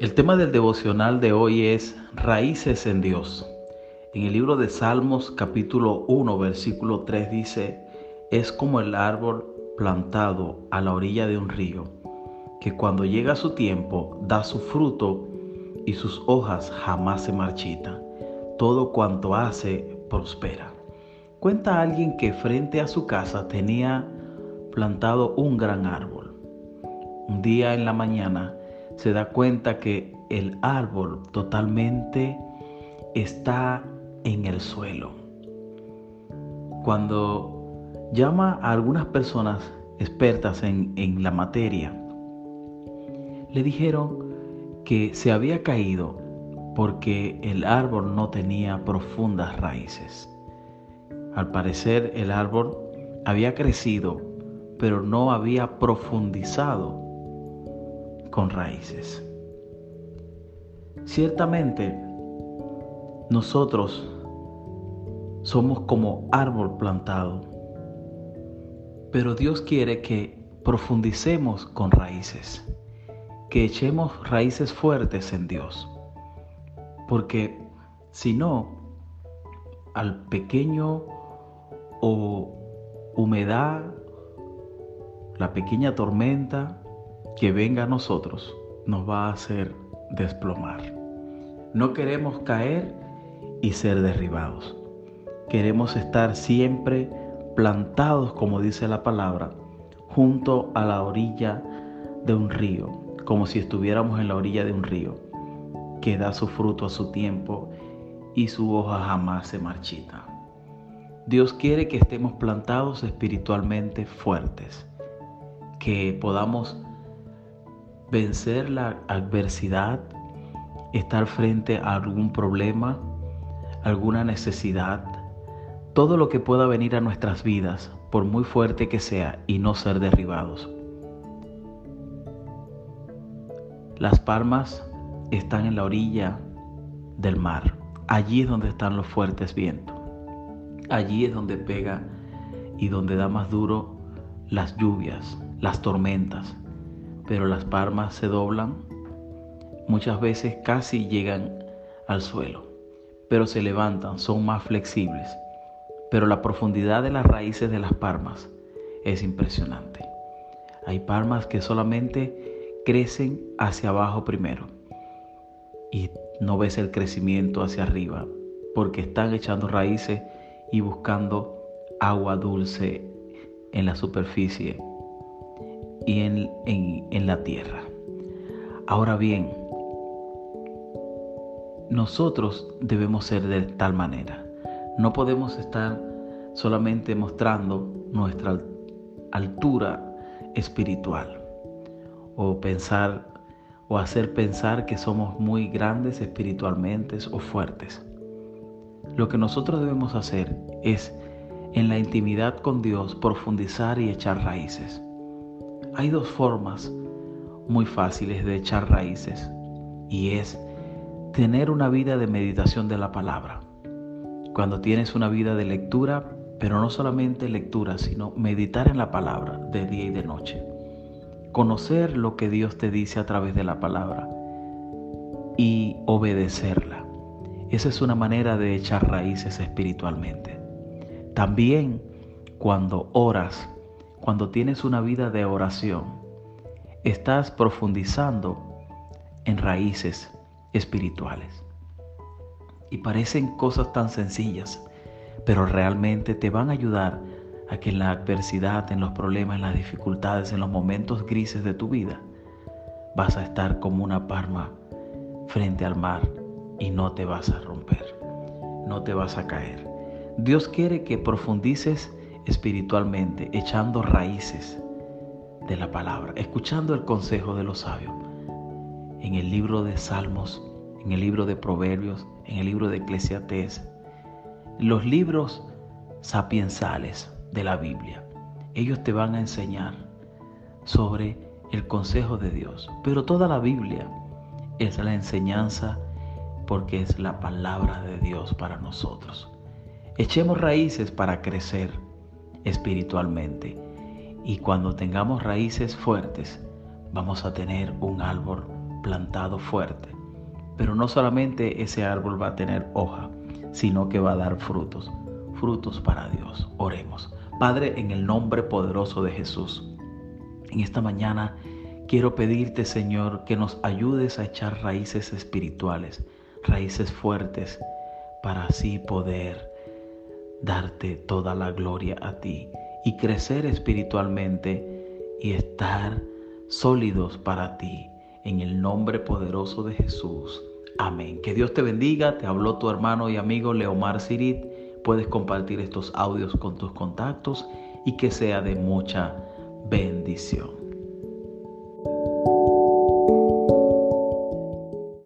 El tema del devocional de hoy es Raíces en Dios. En el libro de Salmos capítulo 1 versículo 3 dice, es como el árbol plantado a la orilla de un río, que cuando llega su tiempo da su fruto y sus hojas jamás se marchitan. Todo cuanto hace prospera. Cuenta alguien que frente a su casa tenía plantado un gran árbol. Un día en la mañana, se da cuenta que el árbol totalmente está en el suelo. Cuando llama a algunas personas expertas en, en la materia, le dijeron que se había caído porque el árbol no tenía profundas raíces. Al parecer el árbol había crecido, pero no había profundizado con raíces. Ciertamente, nosotros somos como árbol plantado, pero Dios quiere que profundicemos con raíces, que echemos raíces fuertes en Dios, porque si no, al pequeño o humedad, la pequeña tormenta, que venga a nosotros nos va a hacer desplomar. No queremos caer y ser derribados. Queremos estar siempre plantados, como dice la palabra, junto a la orilla de un río, como si estuviéramos en la orilla de un río, que da su fruto a su tiempo y su hoja jamás se marchita. Dios quiere que estemos plantados espiritualmente fuertes, que podamos vencer la adversidad, estar frente a algún problema, alguna necesidad, todo lo que pueda venir a nuestras vidas, por muy fuerte que sea, y no ser derribados. Las palmas están en la orilla del mar. Allí es donde están los fuertes vientos. Allí es donde pega y donde da más duro las lluvias, las tormentas pero las palmas se doblan, muchas veces casi llegan al suelo, pero se levantan, son más flexibles. Pero la profundidad de las raíces de las palmas es impresionante. Hay palmas que solamente crecen hacia abajo primero y no ves el crecimiento hacia arriba porque están echando raíces y buscando agua dulce en la superficie y en, en, la tierra. Ahora bien, nosotros debemos ser de tal manera. No podemos estar solamente mostrando nuestra altura espiritual o pensar o hacer pensar que somos muy grandes espiritualmente o fuertes. Lo que nosotros debemos hacer es en la intimidad con Dios profundizar y echar raíces. Hay dos formas muy fáciles de echar raíces y es tener una vida de meditación de la palabra. Cuando tienes una vida de lectura, pero no solamente lectura, sino meditar en la palabra de día y de noche. Conocer lo que Dios te dice a través de la palabra y obedecerla. Esa es una manera de echar raíces espiritualmente. También cuando oras, cuando tienes una vida de oración, estás profundizando en raíces espirituales. Y parecen cosas tan sencillas, pero realmente te van a ayudar a que en la adversidad, en los problemas, en las dificultades, en los momentos grises de tu vida, vas a estar como una palma frente al mar y no te vas a romper, no te vas a caer. Dios quiere que profundices espiritualmente, echando raíces de la palabra, escuchando el consejo de los sabios. En el libro de Salmos, en el libro de Proverbios, en el libro de Eclesiastés, los libros sapiensales de la Biblia. Ellos te van a enseñar sobre el consejo de Dios. Pero toda la Biblia es la enseñanza porque es la palabra de Dios para nosotros. Echemos raíces para crecer espiritualmente. Y cuando tengamos raíces fuertes, vamos a tener un árbol plantado fuerte. Pero no solamente ese árbol va a tener hoja, sino que va a dar frutos, frutos para Dios. Oremos. Padre, en el nombre poderoso de Jesús, en esta mañana quiero pedirte, Señor, que nos ayudes a echar raíces espirituales, raíces fuertes, para así poder darte toda la gloria a ti y crecer espiritualmente y estar sólidos para ti. En el nombre poderoso de Jesús. Amén. Que Dios te bendiga. Te habló tu hermano y amigo Leomar Sirit. Puedes compartir estos audios con tus contactos y que sea de mucha bendición.